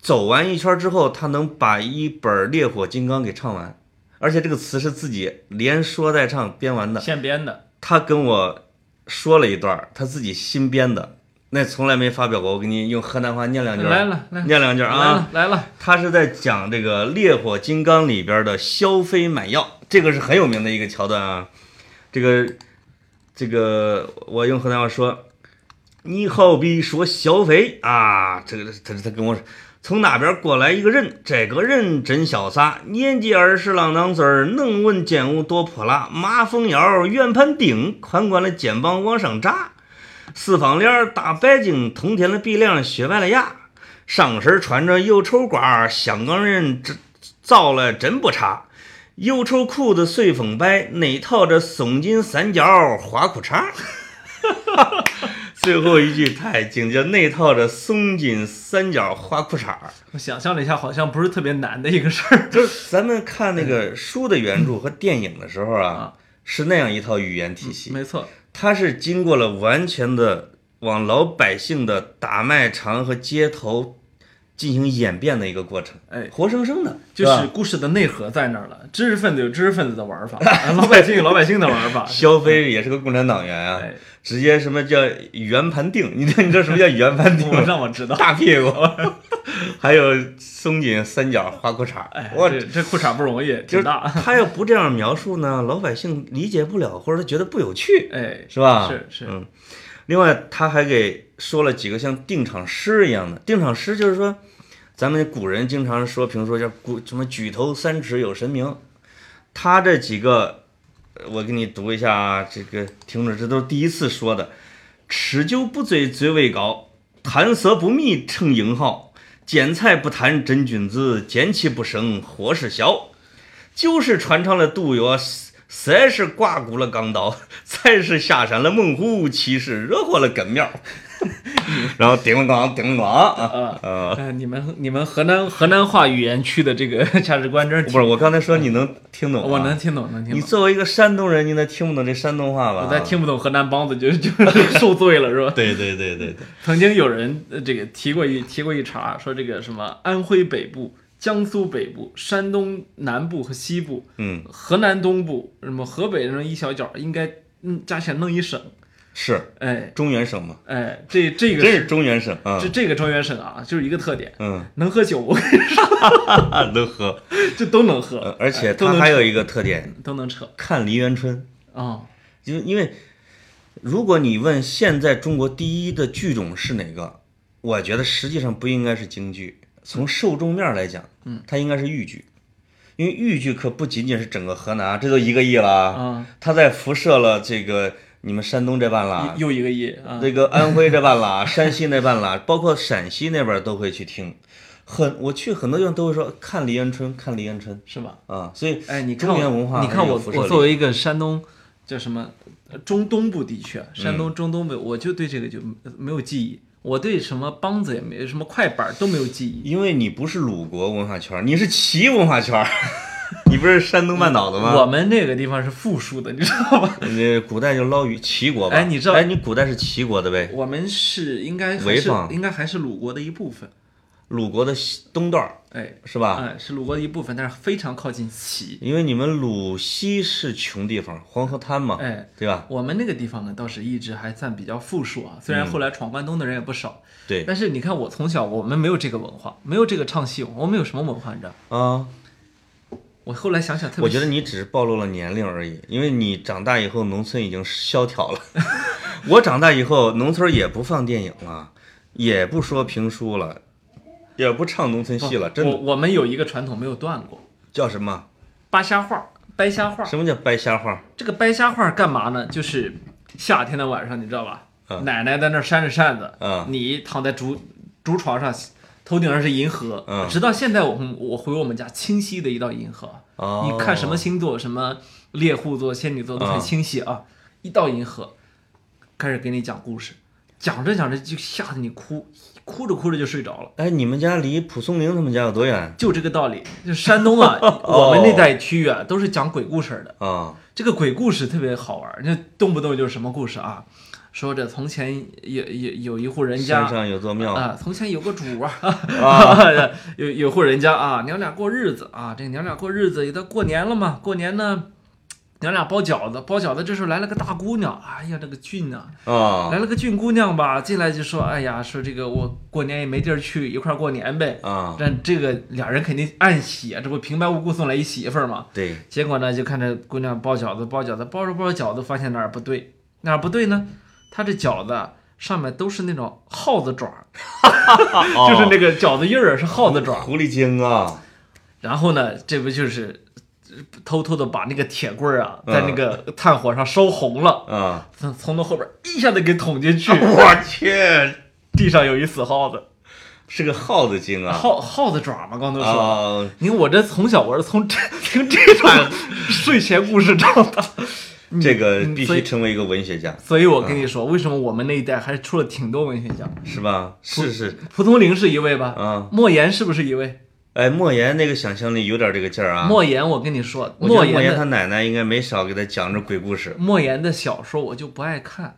Speaker 1: 走完一圈之后，他能把一本《烈火金刚》给唱完，而且这个词是自己连说带唱编完的。
Speaker 2: 现编的，
Speaker 1: 他跟我说了一段他自己新编的，那从来没发表过。我给你用河南话念两句儿，
Speaker 2: 来了来
Speaker 1: 念两句儿啊。
Speaker 2: 了来了，
Speaker 1: 他是在讲这个《烈火金刚》里边的萧飞买药，这个是很有名的一个桥段啊。这个这个，我用河南话说，你好比说萧飞啊，这个他他跟我说，从那边过来一个人，这个人真潇洒，年纪二十郎当岁儿，能文健武多泼辣，马蜂腰，圆盘腚，宽宽的肩膀往上扎，四方脸儿，大白净，通天的鼻梁，雪白的牙，上身穿着油绸褂，香港人这造了真不差。油绸裤子随风摆，内套着松紧三角花裤衩。最后一句太经典内套着松紧三角花裤衩。
Speaker 2: 我想象了一下，好像不是特别难的一个事儿。
Speaker 1: 就是咱们看那个书的原著和电影的时候啊，是那样一套语言体系。
Speaker 2: 没错，
Speaker 1: 它是经过了完全的往老百姓的大卖场和街头。进行演变的一个过程，
Speaker 2: 哎，
Speaker 1: 活生生的，
Speaker 2: 就是故事的内核在那儿了。知识分子有知识分子的玩法，老百姓有老百姓的玩法。
Speaker 1: 肖飞也是个共产党员啊，直接什么叫圆盘定？你知你知道什么叫圆盘腚？
Speaker 2: 让我知道。
Speaker 1: 大屁股，还有松紧三角花裤衩。
Speaker 2: 哎，
Speaker 1: 我
Speaker 2: 这这裤衩不容易，
Speaker 1: 挺
Speaker 2: 大。
Speaker 1: 他要不这样描述呢，老百姓理解不了，或者他觉得不有趣，
Speaker 2: 哎，
Speaker 1: 是吧？
Speaker 2: 是是。
Speaker 1: 嗯，另外他还给说了几个像定场诗一样的定场诗，就是说。咱们古人经常说评说叫古什么举头三尺有神明，他这几个，我给你读一下啊，这个听着这都是第一次说的，吃酒不醉最为高，谈色不迷成英豪，见财不贪真君子，见气不生祸事小，酒是穿肠的毒药，色是刮骨了钢刀，财是下山了猛虎，气是惹祸了根苗。然后叮咣咣叮咣啊
Speaker 2: 啊！你们你们河南河南话语言区的这个 价值观真是
Speaker 1: 不是？我刚才说你能听懂，
Speaker 2: 我能听懂，能听懂。
Speaker 1: 你作为一个山东人，你能听不懂这山东话吧？
Speaker 2: 我再听不懂河南梆子，就就是受罪了，是吧？
Speaker 1: 对对对对对。
Speaker 2: 曾经有人这个提过一提过一茬，说这个什么安徽北部、江苏北部、山东南部和西部，
Speaker 1: 嗯，
Speaker 2: 河南东部，什么河北那一小角，应该嗯加起来弄一省。
Speaker 1: 是，
Speaker 2: 哎，
Speaker 1: 中原省嘛，
Speaker 2: 哎，这这个
Speaker 1: 真是中原省啊，
Speaker 2: 这这个中原省啊，就是一个特点，
Speaker 1: 嗯，
Speaker 2: 能喝酒，我跟你说，
Speaker 1: 能喝，
Speaker 2: 这都能喝，
Speaker 1: 而且它还有一个特点，
Speaker 2: 都能扯，
Speaker 1: 看梨园春
Speaker 2: 啊，
Speaker 1: 因因为如果你问现在中国第一的剧种是哪个，我觉得实际上不应该是京剧，从受众面来讲，
Speaker 2: 嗯，
Speaker 1: 它应该是豫剧，因为豫剧可不仅仅是整个河南，这都一个亿了
Speaker 2: 啊，
Speaker 1: 它在辐射了这个。你们山东这半拉
Speaker 2: 又一个亿啊，
Speaker 1: 那个安徽这半拉，山西那半拉，包括陕西那边都会去听，很我去很多地方都会说看李延春，看李延春。
Speaker 2: 是吧？
Speaker 1: 啊，所以
Speaker 2: 哎，你
Speaker 1: 中原文化，
Speaker 2: 你看我我作为一个山东叫什么中东部地区，山东中东部，我就对这个就没有记忆，我对什么梆子也没什么快板都没有记忆，
Speaker 1: 因为你不是鲁国文化圈，你是齐文化圈。你不是山东半岛的吗？
Speaker 2: 我们那个地方是富庶的，你知道吗？
Speaker 1: 那古代就捞鱼，齐国吧？
Speaker 2: 哎，你知道？
Speaker 1: 哎，你古代是齐国的呗？
Speaker 2: 我们是应该还是应该还是鲁国的一部分，
Speaker 1: 鲁国的东段儿
Speaker 2: 哎，
Speaker 1: 是吧？
Speaker 2: 哎，是鲁国的一部分，但是非常靠近齐。
Speaker 1: 因为你们鲁西是穷地方，黄河滩嘛，
Speaker 2: 哎，
Speaker 1: 对吧？
Speaker 2: 我们那个地方呢，倒是一直还算比较富庶啊，虽然后来闯关东的人也不少，
Speaker 1: 对。
Speaker 2: 但是你看，我从小我们没有这个文化，没有这个唱戏，我们有什么文化？你知道？
Speaker 1: 啊。
Speaker 2: 我后来想想，
Speaker 1: 我觉得你只是暴露了年龄而已，因为你长大以后农村已经萧条了。我长大以后，农村也不放电影了，也不说评书了，也不唱农村戏了。真的，
Speaker 2: 我我们有一个传统没有断过，
Speaker 1: 叫什么？
Speaker 2: 扒瞎话，掰瞎话。
Speaker 1: 什么叫掰瞎话？
Speaker 2: 这个掰瞎话干嘛呢？就是夏天的晚上，你知道吧？奶奶在那扇着扇子，你躺在竹竹床上。头顶上是银河，直到现在，我们我回我们家，清晰的一道银河。你看什么星座，什么猎户座、仙女座都很清晰啊，一道银河，开始给你讲故事，讲着讲着就吓得你哭，哭着哭着就睡着了。
Speaker 1: 哎，你们家离蒲松龄他们家有多远？
Speaker 2: 就这个道理，就山东啊，我们那带区域啊，都是讲鬼故事的
Speaker 1: 啊。
Speaker 2: 这个鬼故事特别好玩，那动不动就是什么故事啊？说着从前有有有一户人家，
Speaker 1: 山上有座庙
Speaker 2: 啊。从前有个主啊，有有户人家啊，娘俩过日子啊。这娘俩过日子，也到过年了嘛。过年呢，娘俩包饺子，包饺子，这时候来了个大姑娘，哎呀，这个俊呐、
Speaker 1: 啊
Speaker 2: 来了个俊姑娘吧，进来就说，哎呀，说这个我过年也没地儿去，一块儿过年呗。
Speaker 1: 啊，
Speaker 2: 但这个俩人肯定暗喜啊，这不平白无故送来一媳妇儿嘛？
Speaker 1: 对，
Speaker 2: 结果呢，就看着姑娘包饺子，包饺子，包着包着饺子，发现哪儿不对，哪儿不对呢？她这饺子上面都是那种耗子爪儿，就是那个饺子印儿是耗子爪儿。
Speaker 1: 狐狸精啊，
Speaker 2: 然后呢，这不就是呃偷偷的把那个铁棍儿啊，
Speaker 1: 嗯。
Speaker 2: 在那个炭火上烧红了，
Speaker 1: 啊，
Speaker 2: 从从那后边一下子给捅进去，
Speaker 1: 我去，
Speaker 2: 地上有一死耗子，
Speaker 1: 是个耗子精啊，
Speaker 2: 耗耗子爪嘛，刚都说了。
Speaker 1: 啊，
Speaker 2: 你看我这从小我是从这听这种睡前故事长大，
Speaker 1: 这个必须成为一个文学家，
Speaker 2: 所以我跟你说，为什么我们那一代还出了挺多文学家？
Speaker 1: 是吧？是是，
Speaker 2: 蒲松龄是一位吧？
Speaker 1: 啊，
Speaker 2: 莫言是不是一位？
Speaker 1: 哎，莫言那个想象力有点这个劲儿啊。
Speaker 2: 莫言，我跟你说，
Speaker 1: 莫
Speaker 2: 言莫
Speaker 1: 言他奶奶应该没少给他讲这鬼故事
Speaker 2: 莫言的小说我就不爱看，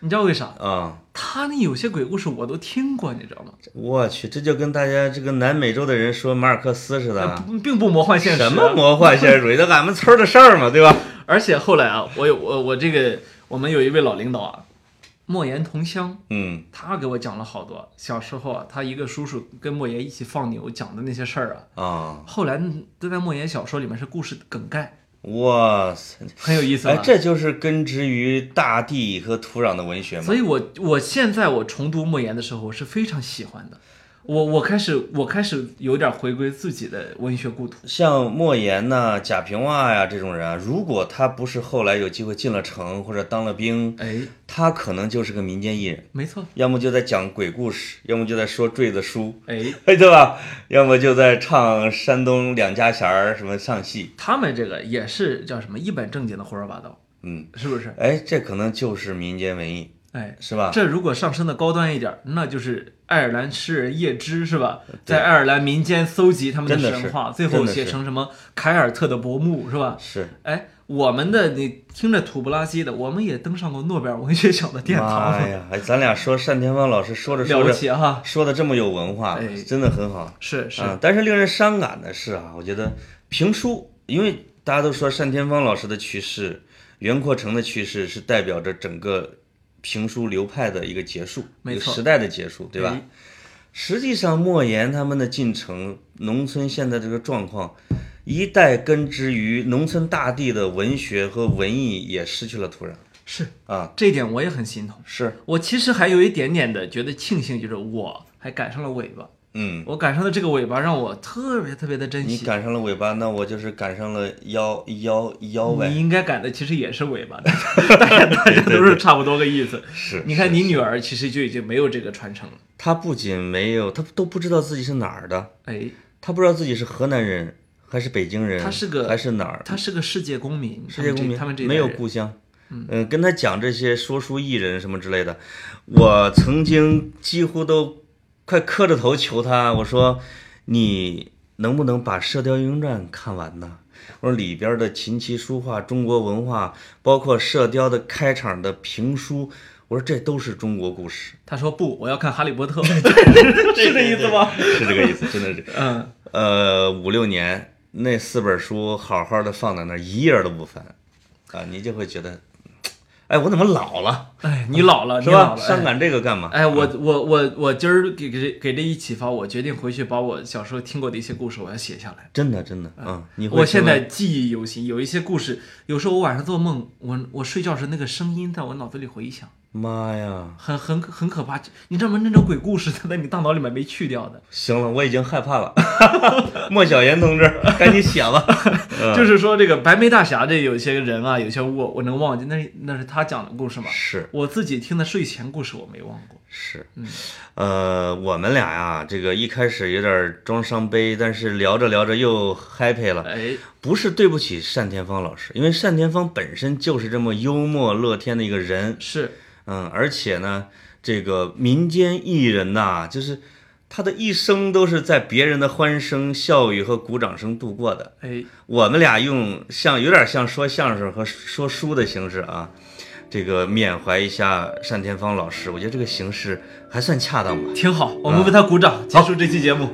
Speaker 2: 你知道为啥？
Speaker 1: 啊。
Speaker 2: 他那有些鬼故事我都听过，你知道吗？
Speaker 1: 我去，这就跟大家这个南美洲的人说马尔克斯似的，
Speaker 2: 不并不魔幻现实、啊。
Speaker 1: 什么魔幻现实主义？那俺们村儿的事儿嘛，对吧？
Speaker 2: 而且后来啊，我有我我这个我们有一位老领导啊，莫言同乡，
Speaker 1: 嗯
Speaker 2: 他给我讲了好多小时候啊，他一个叔叔跟莫言一起放牛讲的那些事儿啊，
Speaker 1: 啊，
Speaker 2: 后来都在莫言小说里面是故事梗概，
Speaker 1: 哇塞！
Speaker 2: 很有意思吧。
Speaker 1: 哎，这就是根植于大地和土壤的文学嘛
Speaker 2: 所。以我我现在我重读莫言的时候，我是非常喜欢的。我我开始我开始有点回归自己的文学故土。
Speaker 1: 像莫言呐、贾平凹呀这种人啊，如果他不是后来有机会进了城或者当了兵，
Speaker 2: 哎，
Speaker 1: 他可能就是个民间艺人，
Speaker 2: 没错，
Speaker 1: 要么就在讲鬼故事，要么就在说坠子书，
Speaker 2: 哎，
Speaker 1: 对吧？要么就在唱山东两家弦儿什么唱戏，
Speaker 2: 他们这个也是叫什么一本正经的胡说八道，
Speaker 1: 嗯，
Speaker 2: 是不是？
Speaker 1: 哎，这可能就是民间文艺，
Speaker 2: 哎，
Speaker 1: 是吧？
Speaker 2: 这如果上升的高端一点，那就是爱尔兰诗人叶芝是吧？在爱尔兰民间搜集他们的神话，最后写成什么凯尔特的薄暮是吧？
Speaker 1: 是，
Speaker 2: 哎，我们的你听着土不拉几的，我们也登上过诺贝尔文学奖的殿堂，
Speaker 1: 哎呀！哎，咱俩说单田芳老师说着
Speaker 2: 了不
Speaker 1: 说着
Speaker 2: 起哈！
Speaker 1: 说的这么有文化，
Speaker 2: 哎
Speaker 1: 真的很好。
Speaker 2: 是是，
Speaker 1: 啊，但是令人伤感的是啊，我觉得评书，因为大家都说单田芳老师的去世，袁阔成的去世是代表着整个评书流派的一个结束，
Speaker 2: 没错
Speaker 1: 一个时代的结束，对吧？
Speaker 2: 哎
Speaker 1: 实际上，莫言他们的进程，农村现在这个状况，一代根植于农村大地的文学和文艺也失去了土壤
Speaker 2: 是
Speaker 1: 啊，
Speaker 2: 这一点我也很心痛。
Speaker 1: 是，
Speaker 2: 我其实还有一点点的觉得庆幸，就是我还赶上了尾巴，
Speaker 1: 嗯。
Speaker 2: 我赶上的这个尾巴让我特别特别的珍惜。
Speaker 1: 你赶上了尾巴，那我就是赶上了腰腰腰呗。
Speaker 2: 你应该赶的其实也是尾巴，大家大家都是差不多个意思。
Speaker 1: 是，
Speaker 2: 你看你女儿其实就已经没有这个传承了，
Speaker 1: 她不仅没有，她都不知道自己是哪儿的，
Speaker 2: 哎，
Speaker 1: 她不知道自己是河南人还是北京人，
Speaker 2: 她是个
Speaker 1: 还是哪儿
Speaker 2: 她是个世界公民，
Speaker 1: 世界公民，
Speaker 2: 他们
Speaker 1: 没有故乡。嗯、跟他讲这些说书艺人什么之类的，我曾经几乎都快磕着头求他，我说你能不能把《射雕英雄传》看完呢？我说里边的琴棋书画、中国文化，包括《射雕》的开场的评书，我说这都是中国故事，
Speaker 2: 他说不，我要看《哈利波特》，是这意思吗？
Speaker 1: 是这个意思，真的是。
Speaker 2: 嗯，
Speaker 1: 呃，五六年那四本书好好的放在那儿，一页都不翻，啊，你就会觉得，哎，我怎么老了，
Speaker 2: 哎，你老了，
Speaker 1: 是吧？
Speaker 2: 你老了，
Speaker 1: 伤感这个干嘛？
Speaker 2: 哎，我我我我今儿给给给这一启发，我决定回去把我小时候听过的一些故事我要写下来。
Speaker 1: 真的真的，嗯，你
Speaker 2: 我现在记忆犹新，有一些故事，有时候我晚上做梦，我我睡觉时那个声音在我脑子里回响，
Speaker 1: 妈呀，
Speaker 2: 很很很可怕。你知道吗？那种鬼故事它在你大脑里面没去掉的，
Speaker 1: 行了，我已经害怕了，莫小言同志，赶紧写吧，嗯
Speaker 2: 就是说这个白眉大侠这有些人啊，有些我我能忘记，那是那是他讲的故事嘛。
Speaker 1: 是
Speaker 2: 我自己听的睡前故事我没忘过。
Speaker 1: 是，
Speaker 2: 嗯
Speaker 1: 呃，我们俩呀，这个一开始有点装伤悲，但是聊着聊着又 happy 了。
Speaker 2: 哎，
Speaker 1: 不是对不起单田芳老师，因为单田芳本身就是这么幽默乐天的一个人，
Speaker 2: 是
Speaker 1: 嗯，而且呢，这个民间艺人呐，就是他的一生都是在别人的欢声笑语和鼓掌声度过的。
Speaker 2: 哎，
Speaker 1: 我们俩用像有点像说相声和说书的形式啊，这个缅怀一下单田芳老师，我觉得这个形式还算恰当吧。
Speaker 2: 挺好，我们为他鼓掌，结束这期节目。